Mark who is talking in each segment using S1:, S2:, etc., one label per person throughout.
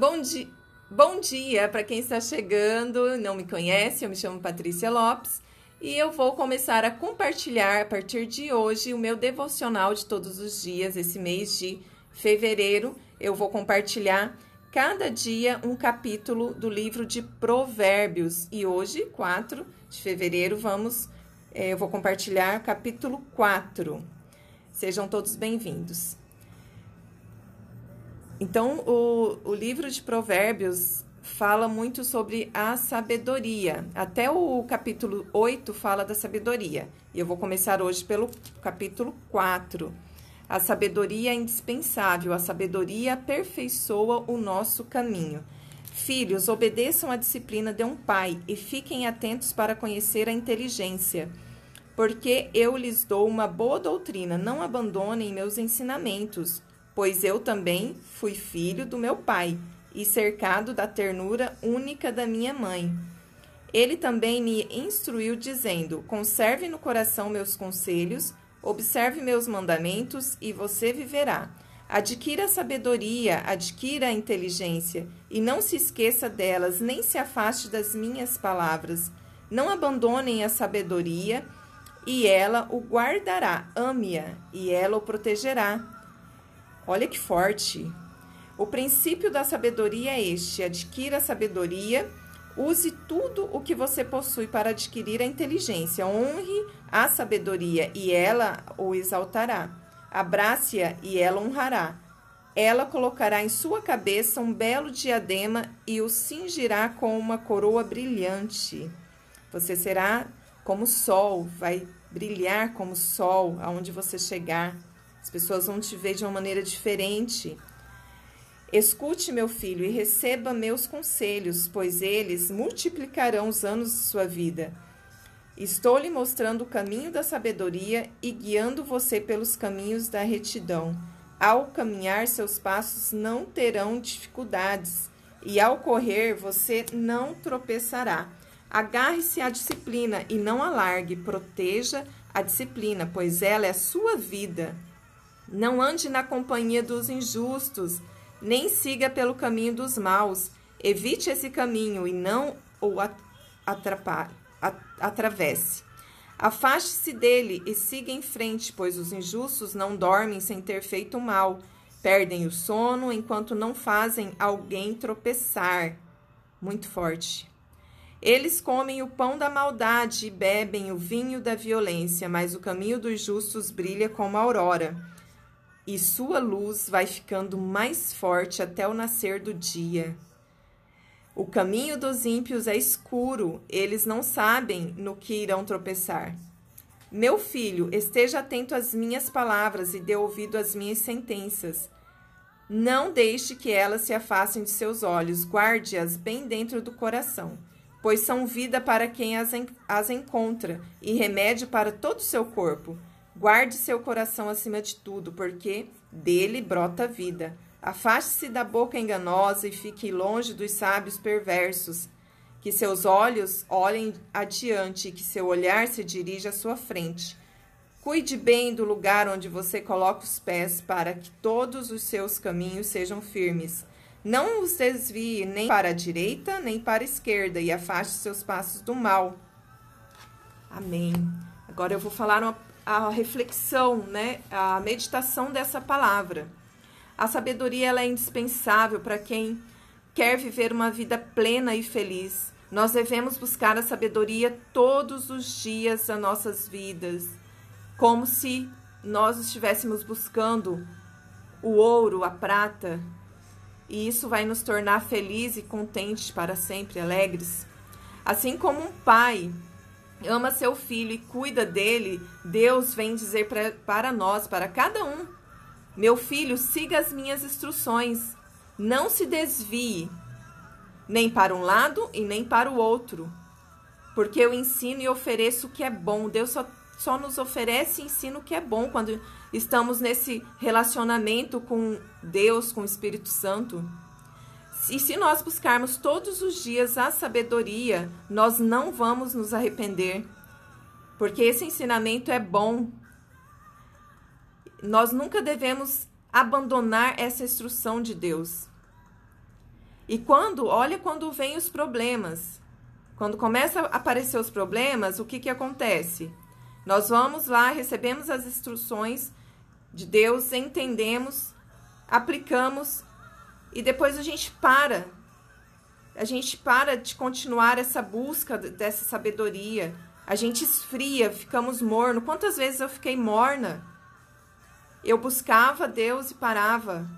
S1: Bom, di Bom dia para quem está chegando, não me conhece, eu me chamo Patrícia Lopes e eu vou começar a compartilhar a partir de hoje o meu devocional de todos os dias, esse mês de fevereiro. Eu vou compartilhar cada dia um capítulo do livro de Provérbios e hoje, 4 de fevereiro, vamos, eh, eu vou compartilhar capítulo 4. Sejam todos bem-vindos. Então, o, o livro de Provérbios fala muito sobre a sabedoria. Até o capítulo 8 fala da sabedoria. E eu vou começar hoje pelo capítulo 4. A sabedoria é indispensável, a sabedoria aperfeiçoa o nosso caminho. Filhos, obedeçam à disciplina de um pai e fiquem atentos para conhecer a inteligência. Porque eu lhes dou uma boa doutrina, não abandonem meus ensinamentos pois eu também fui filho do meu pai e cercado da ternura única da minha mãe. Ele também me instruiu, dizendo: Conserve no coração meus conselhos, observe meus mandamentos e você viverá. Adquira sabedoria, adquira inteligência, e não se esqueça delas, nem se afaste das minhas palavras. Não abandonem a sabedoria, e ela o guardará. Ame-a, e ela o protegerá. Olha que forte. O princípio da sabedoria é este: adquira a sabedoria, use tudo o que você possui para adquirir a inteligência. Honre a sabedoria e ela o exaltará. Abrace-a e ela honrará. Ela colocará em sua cabeça um belo diadema e o cingirá com uma coroa brilhante. Você será como o sol, vai brilhar como o sol aonde você chegar. As pessoas vão te ver de uma maneira diferente. Escute, meu filho, e receba meus conselhos, pois eles multiplicarão os anos de sua vida. Estou lhe mostrando o caminho da sabedoria e guiando você pelos caminhos da retidão. Ao caminhar, seus passos não terão dificuldades, e ao correr, você não tropeçará. Agarre-se à disciplina e não alargue, proteja a disciplina, pois ela é a sua vida. Não ande na companhia dos injustos, nem siga pelo caminho dos maus. Evite esse caminho e não o atravesse. Afaste-se dele e siga em frente, pois os injustos não dormem sem ter feito mal. Perdem o sono enquanto não fazem alguém tropeçar. Muito forte. Eles comem o pão da maldade e bebem o vinho da violência, mas o caminho dos justos brilha como a aurora e sua luz vai ficando mais forte até o nascer do dia. O caminho dos ímpios é escuro, eles não sabem no que irão tropeçar. Meu filho, esteja atento às minhas palavras e dê ouvido às minhas sentenças. Não deixe que elas se afastem de seus olhos, guarde-as bem dentro do coração, pois são vida para quem as, en as encontra e remédio para todo o seu corpo. Guarde seu coração acima de tudo, porque dele brota a vida. Afaste-se da boca enganosa e fique longe dos sábios perversos. Que seus olhos olhem adiante e que seu olhar se dirija à sua frente. Cuide bem do lugar onde você coloca os pés, para que todos os seus caminhos sejam firmes. Não os desvie nem para a direita nem para a esquerda, e afaste seus passos do mal. Amém. Agora eu vou falar uma a reflexão, né, a meditação dessa palavra. A sabedoria ela é indispensável para quem quer viver uma vida plena e feliz. Nós devemos buscar a sabedoria todos os dias das nossas vidas, como se nós estivéssemos buscando o ouro, a prata, e isso vai nos tornar felizes e contentes para sempre, alegres. Assim como um pai ama seu filho e cuida dele, Deus vem dizer pra, para nós, para cada um: Meu filho, siga as minhas instruções, não se desvie, nem para um lado e nem para o outro, porque eu ensino e ofereço o que é bom. Deus só, só nos oferece e ensina o que é bom quando estamos nesse relacionamento com Deus, com o Espírito Santo. E se nós buscarmos todos os dias a sabedoria, nós não vamos nos arrepender, porque esse ensinamento é bom. Nós nunca devemos abandonar essa instrução de Deus. E quando, olha quando vem os problemas. Quando começa a aparecer os problemas, o que, que acontece? Nós vamos lá, recebemos as instruções de Deus, entendemos, aplicamos e depois a gente para. A gente para de continuar essa busca dessa sabedoria. A gente esfria, ficamos morno. Quantas vezes eu fiquei morna? Eu buscava Deus e parava.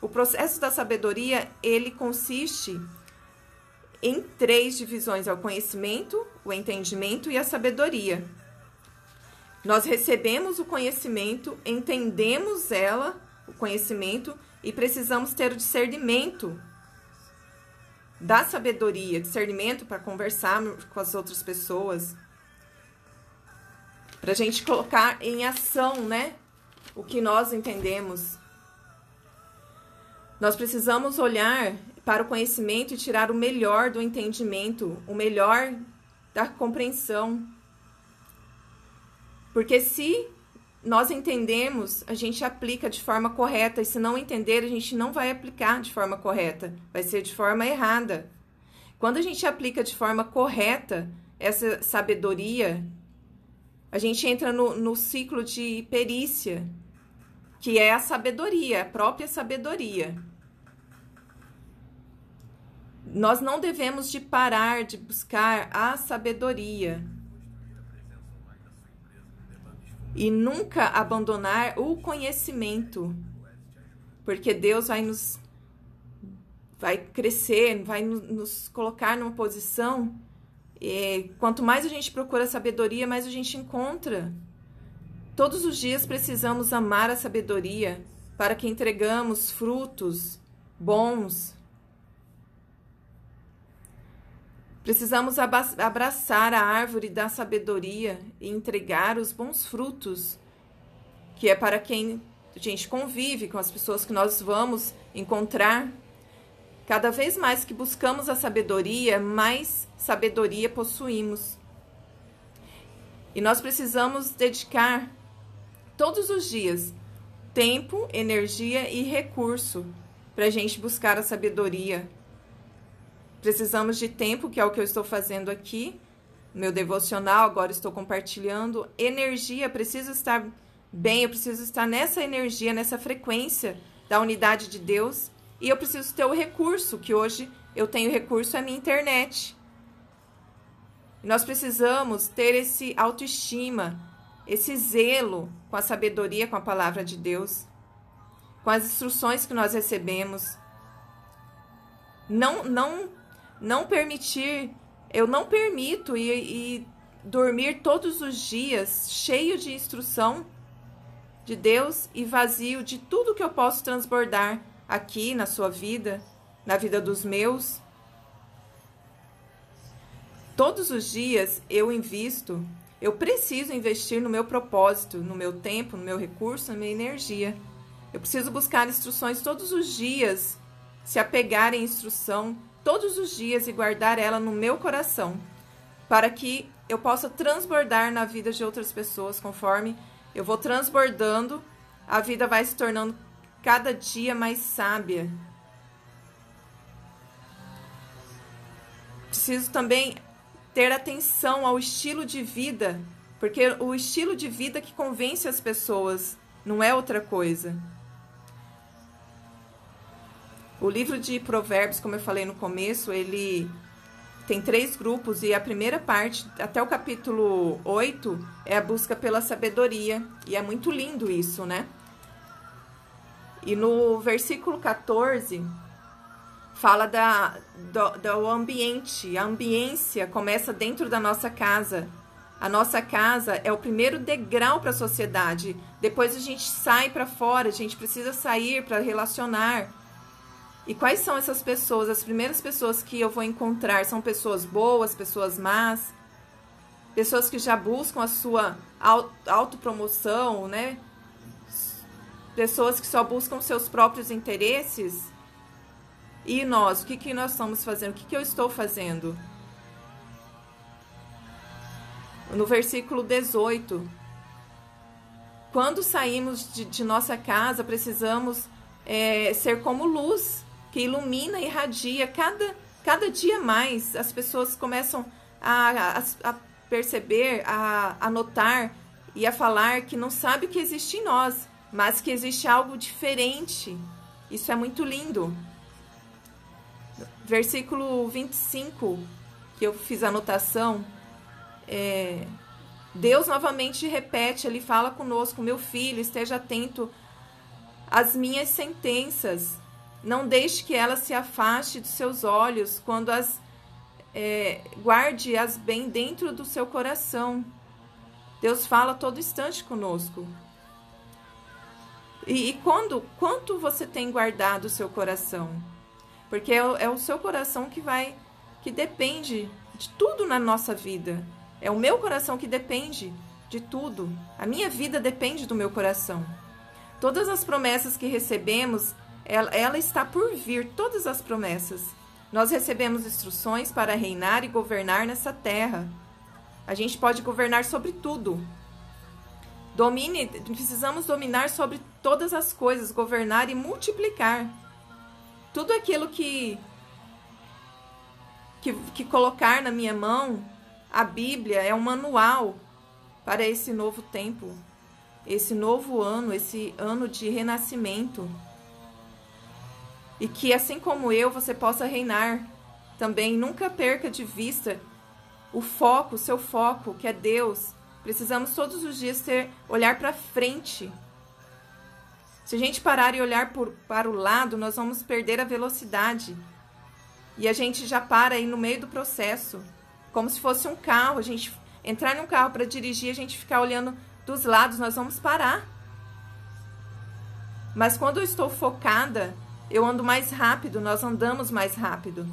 S1: O processo da sabedoria, ele consiste em três divisões: é o conhecimento, o entendimento e a sabedoria. Nós recebemos o conhecimento, entendemos ela, o conhecimento, e precisamos ter o discernimento da sabedoria, discernimento para conversar com as outras pessoas, para a gente colocar em ação, né, o que nós entendemos. Nós precisamos olhar para o conhecimento e tirar o melhor do entendimento, o melhor da compreensão. Porque se nós entendemos, a gente aplica de forma correta, e se não entender, a gente não vai aplicar de forma correta, vai ser de forma errada. Quando a gente aplica de forma correta essa sabedoria, a gente entra no, no ciclo de perícia, que é a sabedoria, a própria sabedoria. Nós não devemos de parar de buscar a sabedoria e nunca abandonar o conhecimento, porque Deus vai nos vai crescer, vai nos colocar numa posição. E quanto mais a gente procura sabedoria, mais a gente encontra. Todos os dias precisamos amar a sabedoria para que entregamos frutos bons. Precisamos abraçar a árvore da sabedoria e entregar os bons frutos, que é para quem a gente convive, com as pessoas que nós vamos encontrar. Cada vez mais que buscamos a sabedoria, mais sabedoria possuímos. E nós precisamos dedicar todos os dias tempo, energia e recurso para a gente buscar a sabedoria. Precisamos de tempo, que é o que eu estou fazendo aqui, meu devocional, agora estou compartilhando. Energia, preciso estar bem, eu preciso estar nessa energia, nessa frequência da unidade de Deus. E eu preciso ter o recurso, que hoje eu tenho recurso, é a minha internet. Nós precisamos ter esse autoestima, esse zelo com a sabedoria, com a palavra de Deus, com as instruções que nós recebemos. Não, não, não permitir, eu não permito e, e dormir todos os dias cheio de instrução de Deus e vazio de tudo que eu posso transbordar aqui na sua vida, na vida dos meus. Todos os dias eu invisto eu preciso investir no meu propósito, no meu tempo, no meu recurso, na minha energia. Eu preciso buscar instruções todos os dias, se apegar em instrução todos os dias e guardar ela no meu coração, para que eu possa transbordar na vida de outras pessoas conforme eu vou transbordando, a vida vai se tornando cada dia mais sábia. Preciso também ter atenção ao estilo de vida, porque o estilo de vida que convence as pessoas não é outra coisa. O livro de Provérbios, como eu falei no começo, ele tem três grupos e a primeira parte, até o capítulo 8, é a busca pela sabedoria. E é muito lindo isso, né? E no versículo 14, fala da, do, do ambiente. A ambiência começa dentro da nossa casa. A nossa casa é o primeiro degrau para a sociedade. Depois a gente sai para fora, a gente precisa sair para relacionar. E quais são essas pessoas? As primeiras pessoas que eu vou encontrar são pessoas boas, pessoas más, pessoas que já buscam a sua autopromoção, né? Pessoas que só buscam seus próprios interesses e nós, o que, que nós estamos fazendo? O que, que eu estou fazendo? No versículo 18. Quando saímos de, de nossa casa, precisamos é, ser como luz que ilumina e irradia cada, cada dia mais. As pessoas começam a, a, a perceber, a, a notar e a falar que não sabe o que existe em nós, mas que existe algo diferente. Isso é muito lindo. Versículo 25, que eu fiz a anotação, é, Deus novamente repete, ele fala conosco, meu filho, esteja atento às minhas sentenças. Não deixe que ela se afaste dos seus olhos quando as é, guarde-as bem dentro do seu coração. Deus fala todo instante conosco. E, e quando, quanto você tem guardado o seu coração? Porque é, é o seu coração que vai, que depende de tudo na nossa vida. É o meu coração que depende de tudo. A minha vida depende do meu coração. Todas as promessas que recebemos, ela, ela está por vir, todas as promessas. Nós recebemos instruções para reinar e governar nessa terra. A gente pode governar sobre tudo. Domine, precisamos dominar sobre todas as coisas, governar e multiplicar. Tudo aquilo que, que, que colocar na minha mão, a Bíblia é um manual para esse novo tempo, esse novo ano, esse ano de renascimento. E que assim como eu, você possa reinar também. Nunca perca de vista o foco, o seu foco, que é Deus. Precisamos todos os dias ter olhar para frente. Se a gente parar e olhar por, para o lado, nós vamos perder a velocidade. E a gente já para aí no meio do processo como se fosse um carro. A gente entrar num carro para dirigir, a gente ficar olhando dos lados, nós vamos parar. Mas quando eu estou focada, eu ando mais rápido, nós andamos mais rápido.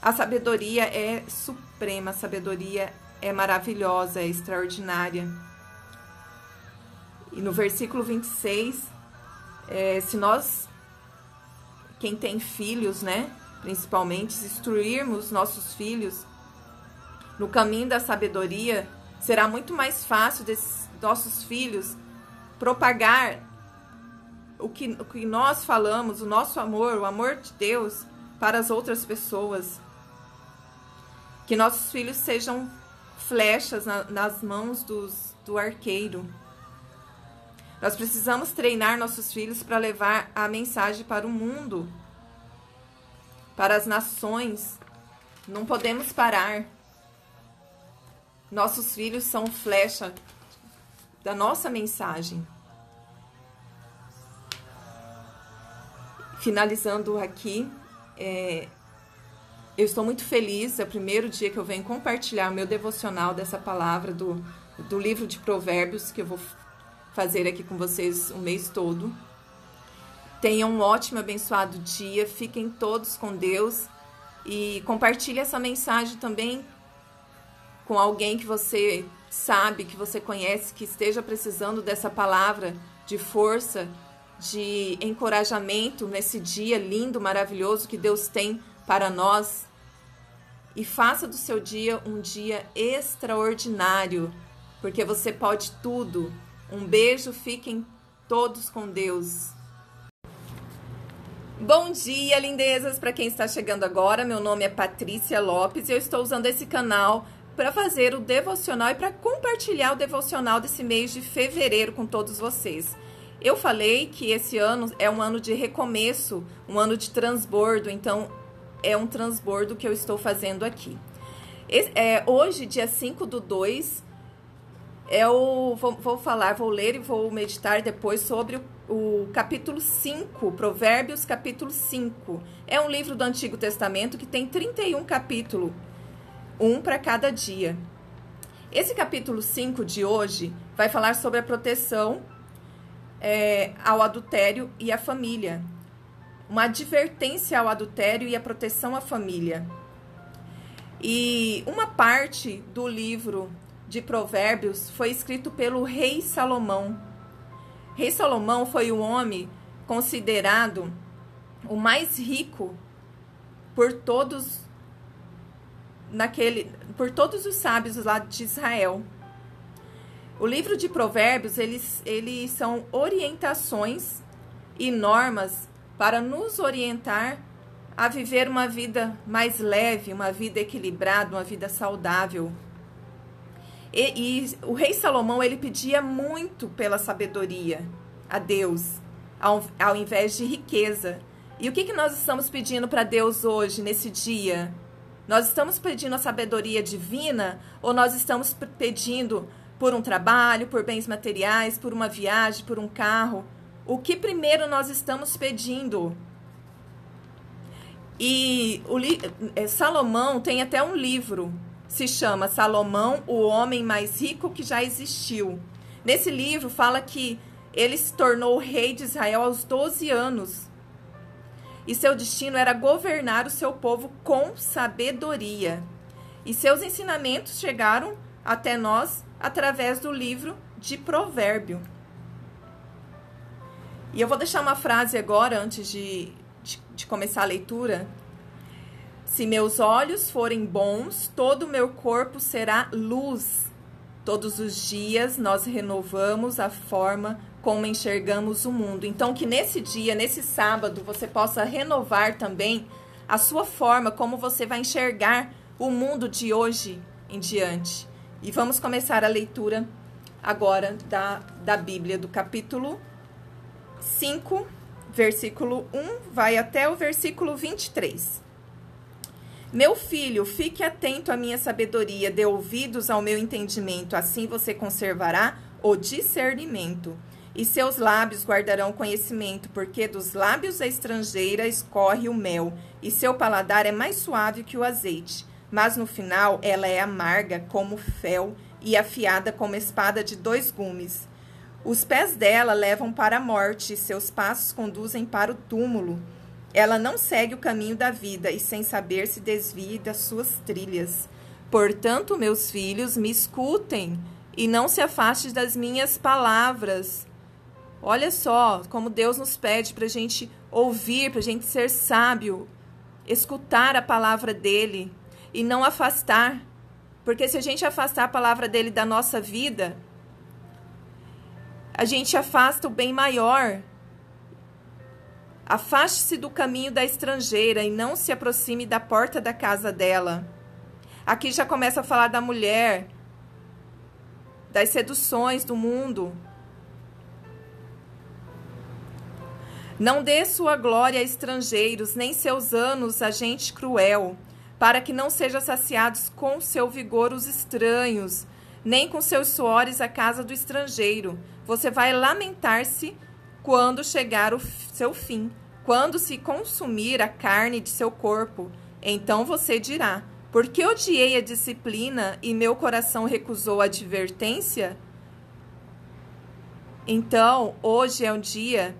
S1: A sabedoria é suprema, a sabedoria é maravilhosa, é extraordinária. E no versículo 26, é, se nós, quem tem filhos, né, principalmente, instruirmos nossos filhos no caminho da sabedoria, será muito mais fácil desses nossos filhos propagar o que, o que nós falamos, o nosso amor, o amor de Deus para as outras pessoas. Que nossos filhos sejam flechas na, nas mãos dos, do arqueiro. Nós precisamos treinar nossos filhos para levar a mensagem para o mundo, para as nações. Não podemos parar. Nossos filhos são flecha da nossa mensagem. Finalizando aqui, é, eu estou muito feliz. É o primeiro dia que eu venho compartilhar o meu devocional dessa palavra do, do livro de Provérbios que eu vou fazer aqui com vocês o mês todo. Tenham um ótimo, abençoado dia. Fiquem todos com Deus e compartilhe essa mensagem também com alguém que você sabe, que você conhece, que esteja precisando dessa palavra de força, de encorajamento nesse dia lindo, maravilhoso que Deus tem para nós. E faça do seu dia um dia extraordinário, porque você pode tudo. Um beijo, fiquem todos com Deus. Bom dia, lindezas! Para quem está chegando agora, meu nome é Patrícia Lopes e eu estou usando esse canal para fazer o devocional e para compartilhar o devocional desse mês de fevereiro com todos vocês. Eu falei que esse ano é um ano de recomeço, um ano de transbordo, então é um transbordo que eu estou fazendo aqui. É, hoje, dia 5 do 2, eu vou, vou, falar, vou ler e vou meditar depois sobre o, o capítulo 5, Provérbios, capítulo 5. É um livro do Antigo Testamento que tem 31 capítulos um para cada dia. Esse capítulo 5 de hoje vai falar sobre a proteção é, ao adultério e à família. Uma advertência ao adultério e à proteção à família. E uma parte do livro de Provérbios foi escrito pelo rei Salomão. Rei Salomão foi o homem considerado o mais rico por todos naquele por todos os sábios lá de Israel. O livro de Provérbios, eles, eles são orientações e normas para nos orientar a viver uma vida mais leve, uma vida equilibrada, uma vida saudável. E, e o rei Salomão ele pedia muito pela sabedoria a Deus, ao, ao invés de riqueza. E o que, que nós estamos pedindo para Deus hoje, nesse dia? Nós estamos pedindo a sabedoria divina ou nós estamos pedindo por um trabalho, por bens materiais, por uma viagem, por um carro? O que primeiro nós estamos pedindo? E é, Salomão tem até um livro, se chama Salomão, o homem mais rico que já existiu. Nesse livro fala que ele se tornou rei de Israel aos 12 anos. E seu destino era governar o seu povo com sabedoria. E seus ensinamentos chegaram até nós através do livro de Provérbio. E eu vou deixar uma frase agora, antes de de, de começar a leitura. Se meus olhos forem bons, todo o meu corpo será luz. Todos os dias nós renovamos a forma como enxergamos o mundo. Então, que nesse dia, nesse sábado, você possa renovar também a sua forma como você vai enxergar o mundo de hoje em diante. E vamos começar a leitura agora da, da Bíblia, do capítulo 5 versículo 1 vai até o versículo 23. Meu filho, fique atento à minha sabedoria, dê ouvidos ao meu entendimento, assim você conservará o discernimento. E seus lábios guardarão conhecimento, porque dos lábios da estrangeira escorre o mel, e seu paladar é mais suave que o azeite. Mas no final ela é amarga como fel e afiada como espada de dois gumes. Os pés dela levam para a morte, seus passos conduzem para o túmulo. Ela não segue o caminho da vida e, sem saber, se desvia das suas trilhas. Portanto, meus filhos, me escutem e não se afaste das minhas palavras. Olha só como Deus nos pede para a gente ouvir, para a gente ser sábio, escutar a palavra dele e não afastar. Porque se a gente afastar a palavra dele da nossa vida, a gente afasta o bem maior. Afaste-se do caminho da estrangeira e não se aproxime da porta da casa dela. Aqui já começa a falar da mulher, das seduções do mundo. Não dê sua glória a estrangeiros, nem seus anos a gente cruel, para que não sejam saciados com seu vigor os estranhos, nem com seus suores a casa do estrangeiro, você vai lamentar-se quando chegar o seu fim, quando se consumir a carne de seu corpo. Então você dirá: Porque odiei a disciplina e meu coração recusou a advertência? Então, hoje é um dia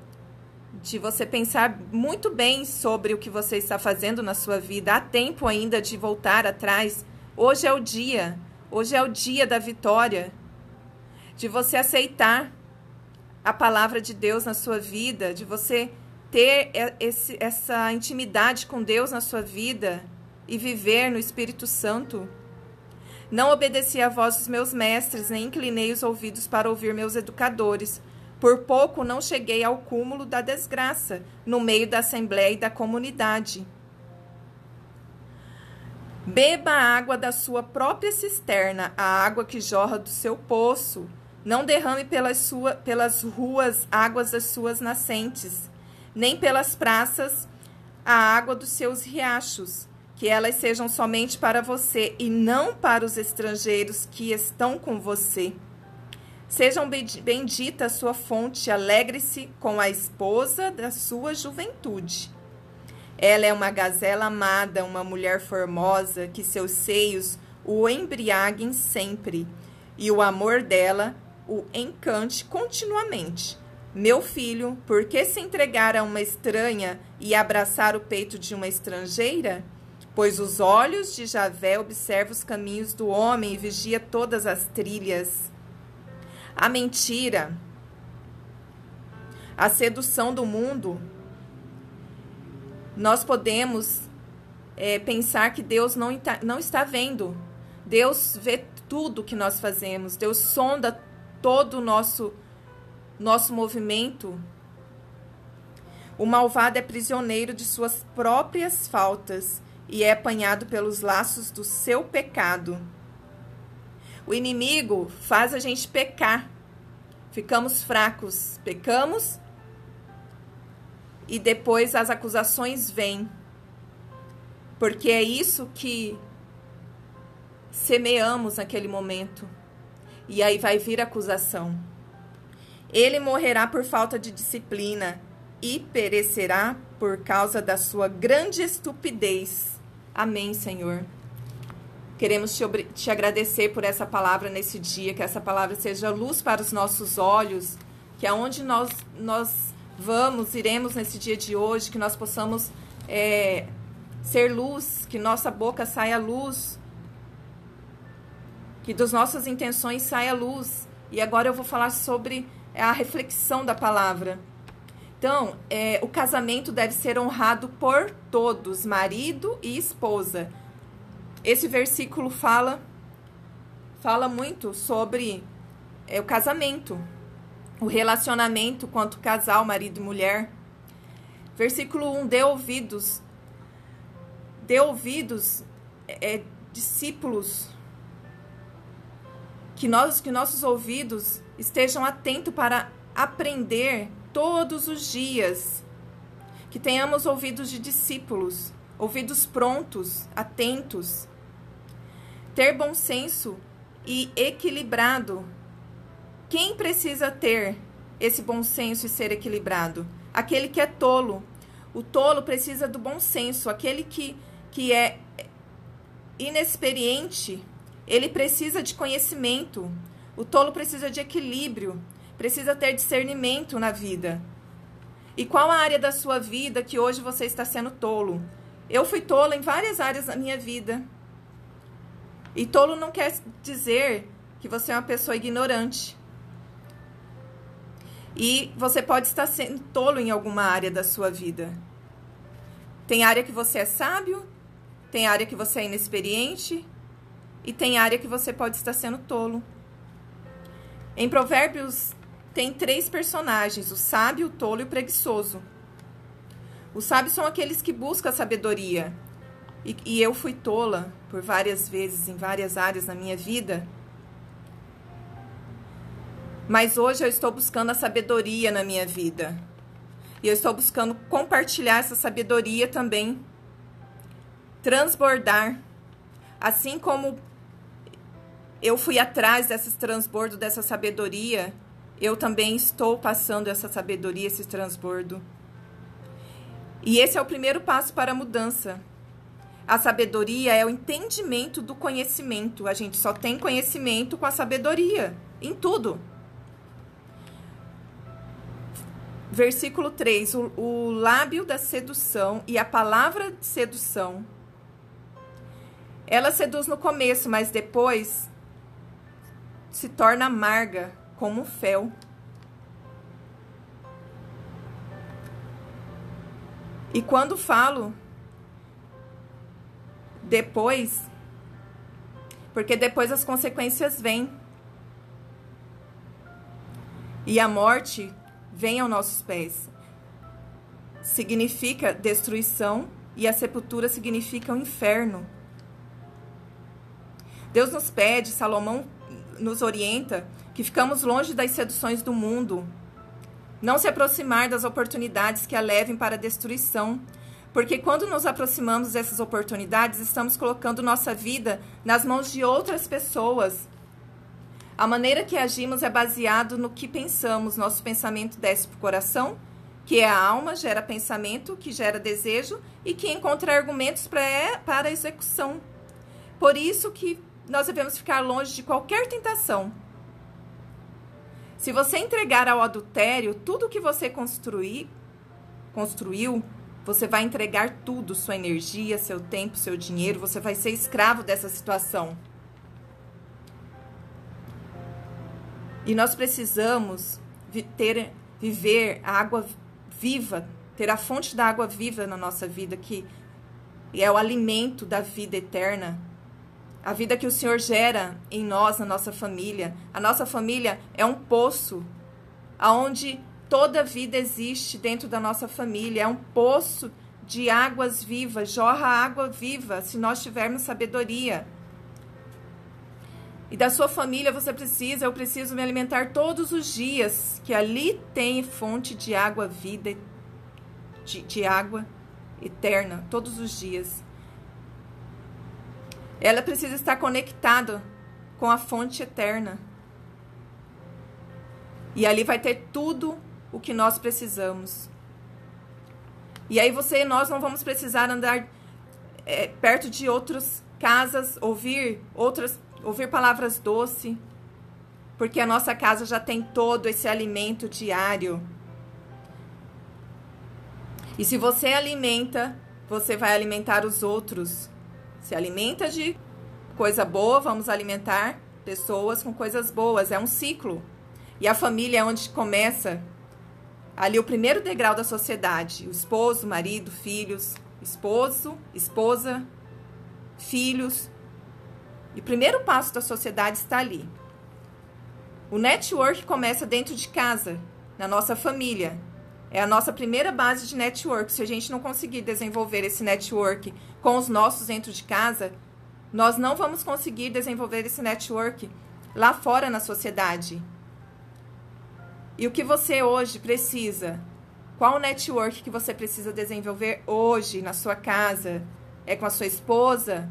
S1: de você pensar muito bem sobre o que você está fazendo na sua vida. Há tempo ainda de voltar atrás. Hoje é o dia. Hoje é o dia da vitória. De você aceitar a palavra de Deus na sua vida, de você ter esse, essa intimidade com Deus na sua vida e viver no Espírito Santo. Não obedeci à voz dos meus mestres, nem inclinei os ouvidos para ouvir meus educadores. Por pouco não cheguei ao cúmulo da desgraça, no meio da assembleia e da comunidade. Beba a água da sua própria cisterna, a água que jorra do seu poço. Não derrame pelas, sua, pelas ruas águas das suas nascentes, nem pelas praças a água dos seus riachos, que elas sejam somente para você e não para os estrangeiros que estão com você. Sejam bendita a sua fonte, alegre-se com a esposa da sua juventude. Ela é uma gazela amada, uma mulher formosa, que seus seios o embriaguem sempre, e o amor dela o encante continuamente. Meu filho, por que se entregar a uma estranha e abraçar o peito de uma estrangeira? Pois os olhos de Javé observam os caminhos do homem e vigia todas as trilhas. A mentira, a sedução do mundo, nós podemos é, pensar que Deus não, não está vendo. Deus vê tudo que nós fazemos, Deus sonda todo o nosso, nosso movimento. O malvado é prisioneiro de suas próprias faltas e é apanhado pelos laços do seu pecado. O inimigo faz a gente pecar. Ficamos fracos, pecamos e depois as acusações vêm. Porque é isso que semeamos naquele momento. E aí vai vir a acusação. Ele morrerá por falta de disciplina e perecerá por causa da sua grande estupidez. Amém, Senhor. Queremos te, te, agradecer por essa palavra nesse dia, que essa palavra seja luz para os nossos olhos, que aonde nós, nós vamos, iremos nesse dia de hoje, que nós possamos é, ser luz, que nossa boca saia luz, que das nossas intenções saia luz. E agora eu vou falar sobre a reflexão da palavra. Então, é, o casamento deve ser honrado por todos, marido e esposa. Esse versículo fala fala muito sobre é, o casamento, o relacionamento quanto casal, marido e mulher. Versículo 1: dê ouvidos, dê ouvidos, é, discípulos, que, nós, que nossos ouvidos estejam atentos para aprender todos os dias. Que tenhamos ouvidos de discípulos, ouvidos prontos, atentos. Ter bom senso e equilibrado. Quem precisa ter esse bom senso e ser equilibrado? Aquele que é tolo. O tolo precisa do bom senso. Aquele que, que é inexperiente, ele precisa de conhecimento. O tolo precisa de equilíbrio precisa ter discernimento na vida. E qual a área da sua vida que hoje você está sendo tolo? Eu fui tolo em várias áreas da minha vida. E tolo não quer dizer que você é uma pessoa ignorante. E você pode estar sendo tolo em alguma área da sua vida. Tem área que você é sábio, tem área que você é inexperiente e tem área que você pode estar sendo tolo. Em Provérbios tem três personagens: o sábio, o tolo e o preguiçoso. Os sábios são aqueles que buscam a sabedoria. E, e eu fui tola por várias vezes em várias áreas na minha vida. Mas hoje eu estou buscando a sabedoria na minha vida. E eu estou buscando compartilhar essa sabedoria também. Transbordar. Assim como eu fui atrás desses transbordo dessa sabedoria eu também estou passando essa sabedoria, esse transbordo. E esse é o primeiro passo para a mudança. A sabedoria é o entendimento do conhecimento. A gente só tem conhecimento com a sabedoria, em tudo. Versículo 3: o, o lábio da sedução e a palavra de sedução. Ela seduz no começo, mas depois se torna amarga como fel. E quando falo depois, porque depois as consequências vêm. E a morte vem aos nossos pés. Significa destruição e a sepultura significa o inferno. Deus nos pede, Salomão nos orienta que ficamos longe das seduções do mundo, não se aproximar das oportunidades que a levem para a destruição, porque quando nos aproximamos dessas oportunidades, estamos colocando nossa vida nas mãos de outras pessoas. A maneira que agimos é baseado no que pensamos, nosso pensamento desce para o coração, que é a alma, gera pensamento, que gera desejo e que encontra argumentos para, para a execução. Por isso que nós devemos ficar longe de qualquer tentação se você entregar ao adultério tudo que você construir, construiu, você vai entregar tudo, sua energia, seu tempo, seu dinheiro, você vai ser escravo dessa situação. E nós precisamos ter, viver a água viva, ter a fonte da água viva na nossa vida, que é o alimento da vida eterna, a vida que o Senhor gera em nós, na nossa família. A nossa família é um poço aonde Toda vida existe dentro da nossa família, é um poço de águas vivas, jorra água viva, se nós tivermos sabedoria. E da sua família você precisa, eu preciso me alimentar todos os dias, que ali tem fonte de água vida, de, de água eterna, todos os dias. Ela precisa estar conectada com a fonte eterna. E ali vai ter tudo o que nós precisamos. E aí você e nós não vamos precisar andar é, perto de outras casas, ouvir outras, ouvir palavras doces, porque a nossa casa já tem todo esse alimento diário. E se você alimenta, você vai alimentar os outros. Se alimenta de coisa boa, vamos alimentar pessoas com coisas boas. É um ciclo. E a família é onde começa ali o primeiro degrau da sociedade: o esposo, marido, filhos, esposo, esposa, filhos. E o primeiro passo da sociedade está ali. O network começa dentro de casa, na nossa família. É a nossa primeira base de network. Se a gente não conseguir desenvolver esse network com os nossos dentro de casa, nós não vamos conseguir desenvolver esse network lá fora na sociedade. E o que você hoje precisa? Qual o network que você precisa desenvolver hoje na sua casa? É com a sua esposa?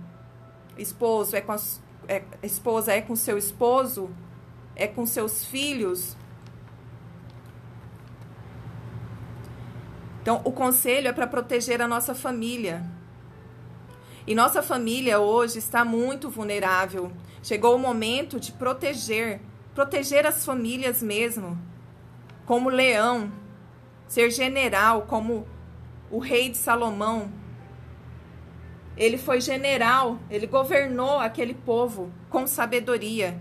S1: Esposo é com a é, esposa é com seu esposo? É com seus filhos? Então, o conselho é para proteger a nossa família. E nossa família hoje está muito vulnerável. Chegou o momento de proteger, proteger as famílias mesmo como leão, ser general, como o rei de Salomão. Ele foi general, ele governou aquele povo com sabedoria.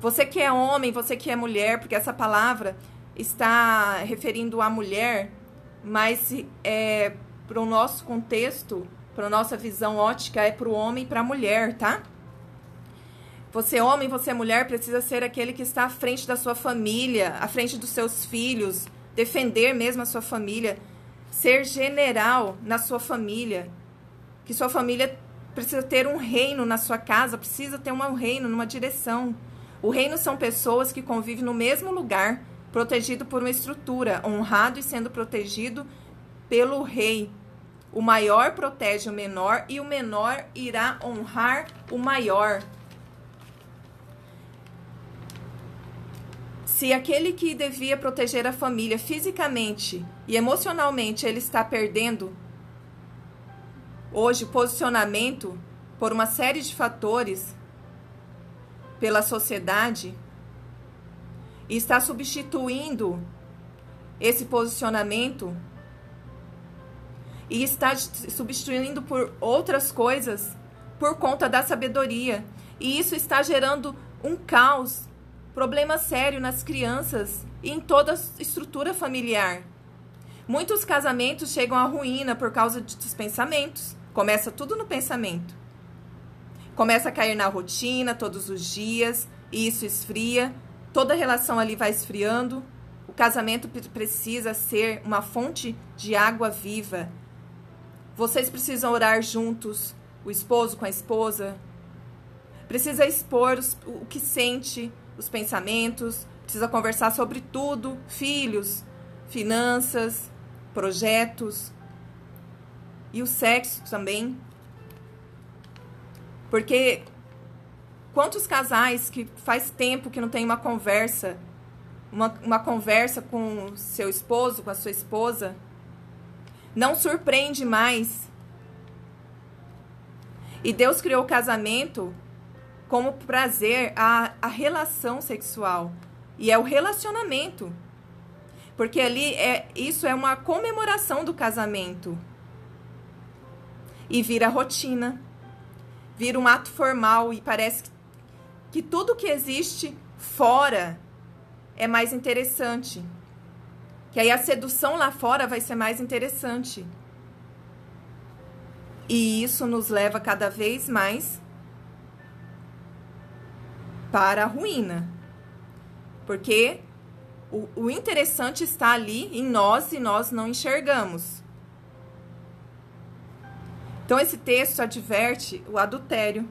S1: Você que é homem, você que é mulher, porque essa palavra está referindo a mulher, mas é, para o nosso contexto, para a nossa visão ótica, é para o homem e para a mulher, tá? Você, homem, você, mulher, precisa ser aquele que está à frente da sua família, à frente dos seus filhos, defender mesmo a sua família, ser general na sua família. Que sua família precisa ter um reino na sua casa, precisa ter um reino numa direção. O reino são pessoas que convivem no mesmo lugar, protegido por uma estrutura, honrado e sendo protegido pelo rei. O maior protege o menor e o menor irá honrar o maior. Se aquele que devia proteger a família fisicamente e emocionalmente ele está perdendo hoje posicionamento por uma série de fatores pela sociedade e está substituindo esse posicionamento e está substituindo por outras coisas por conta da sabedoria. E isso está gerando um caos problema sério nas crianças e em toda a estrutura familiar. Muitos casamentos chegam à ruína por causa dos pensamentos. Começa tudo no pensamento. Começa a cair na rotina todos os dias, e isso esfria, toda relação ali vai esfriando. O casamento precisa ser uma fonte de água viva. Vocês precisam orar juntos, o esposo com a esposa. Precisa expor o que sente, os pensamentos, precisa conversar sobre tudo: filhos, finanças, projetos e o sexo também. Porque quantos casais que faz tempo que não tem uma conversa, uma, uma conversa com seu esposo, com a sua esposa, não surpreende mais. E Deus criou o casamento como prazer a, a relação sexual. E é o relacionamento. Porque ali é isso é uma comemoração do casamento. E vira rotina. Vira um ato formal e parece que, que tudo que existe fora é mais interessante. Que aí a sedução lá fora vai ser mais interessante. E isso nos leva cada vez mais para a ruína. Porque O, o interessante está ali em nós e nós não enxergamos. Então, esse texto adverte o adultério.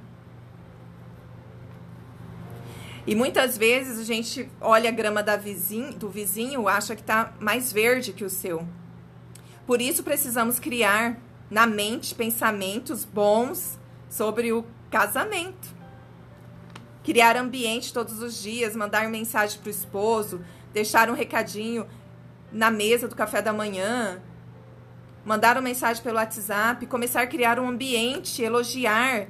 S1: E muitas vezes a gente olha a grama vizinho, do vizinho, acha que está mais verde que o seu. Por isso precisamos criar na mente pensamentos bons sobre o casamento. Criar ambiente todos os dias, mandar mensagem para o esposo, deixar um recadinho na mesa do café da manhã, mandar uma mensagem pelo WhatsApp, começar a criar um ambiente, elogiar.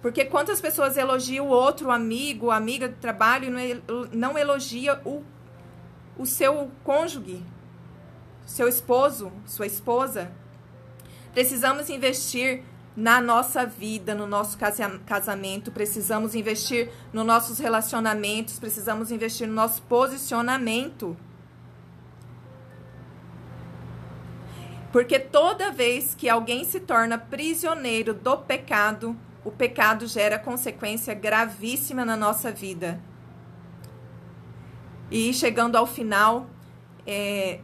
S1: Porque quantas pessoas elogiam o outro amigo, amiga do trabalho e não elogia o, o seu cônjuge, seu esposo, sua esposa? Precisamos investir na nossa vida, no nosso casamento, precisamos investir nos nossos relacionamentos, precisamos investir no nosso posicionamento. Porque toda vez que alguém se torna prisioneiro do pecado, o pecado gera consequência gravíssima na nossa vida. E chegando ao final, é,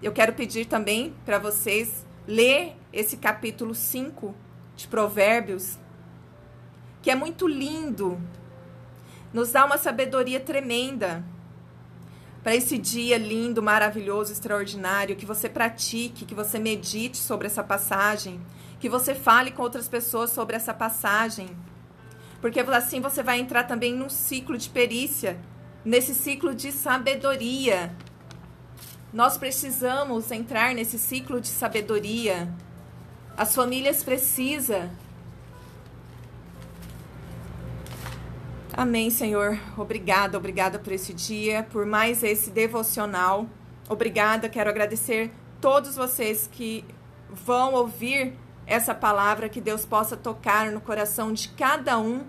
S1: eu quero pedir também para vocês ler esse capítulo 5 de Provérbios, que é muito lindo, nos dá uma sabedoria tremenda para esse dia lindo, maravilhoso, extraordinário, que você pratique, que você medite sobre essa passagem, que você fale com outras pessoas sobre essa passagem. Porque assim você vai entrar também num ciclo de perícia, nesse ciclo de sabedoria. Nós precisamos entrar nesse ciclo de sabedoria as famílias precisam. Amém, Senhor. Obrigada, obrigada por esse dia, por mais esse devocional. Obrigada, quero agradecer todos vocês que vão ouvir essa palavra, que Deus possa tocar no coração de cada um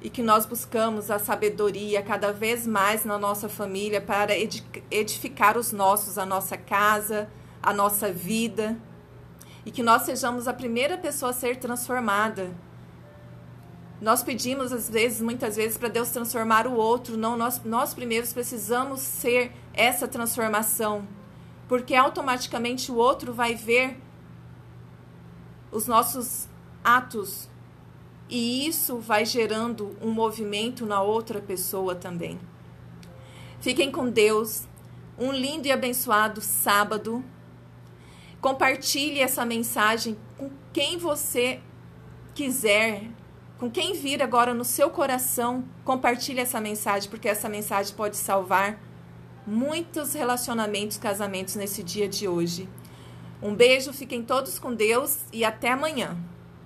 S1: e que nós buscamos a sabedoria cada vez mais na nossa família para edificar os nossos, a nossa casa, a nossa vida e que nós sejamos a primeira pessoa a ser transformada. Nós pedimos, às vezes, muitas vezes, para Deus transformar o outro. Não, nós, nós primeiros precisamos ser essa transformação. Porque automaticamente o outro vai ver os nossos atos. E isso vai gerando um movimento na outra pessoa também. Fiquem com Deus. Um lindo e abençoado sábado. Compartilhe essa mensagem com quem você quiser, com quem vir agora no seu coração. Compartilhe essa mensagem, porque essa mensagem pode salvar muitos relacionamentos, casamentos nesse dia de hoje. Um beijo, fiquem todos com Deus e até amanhã.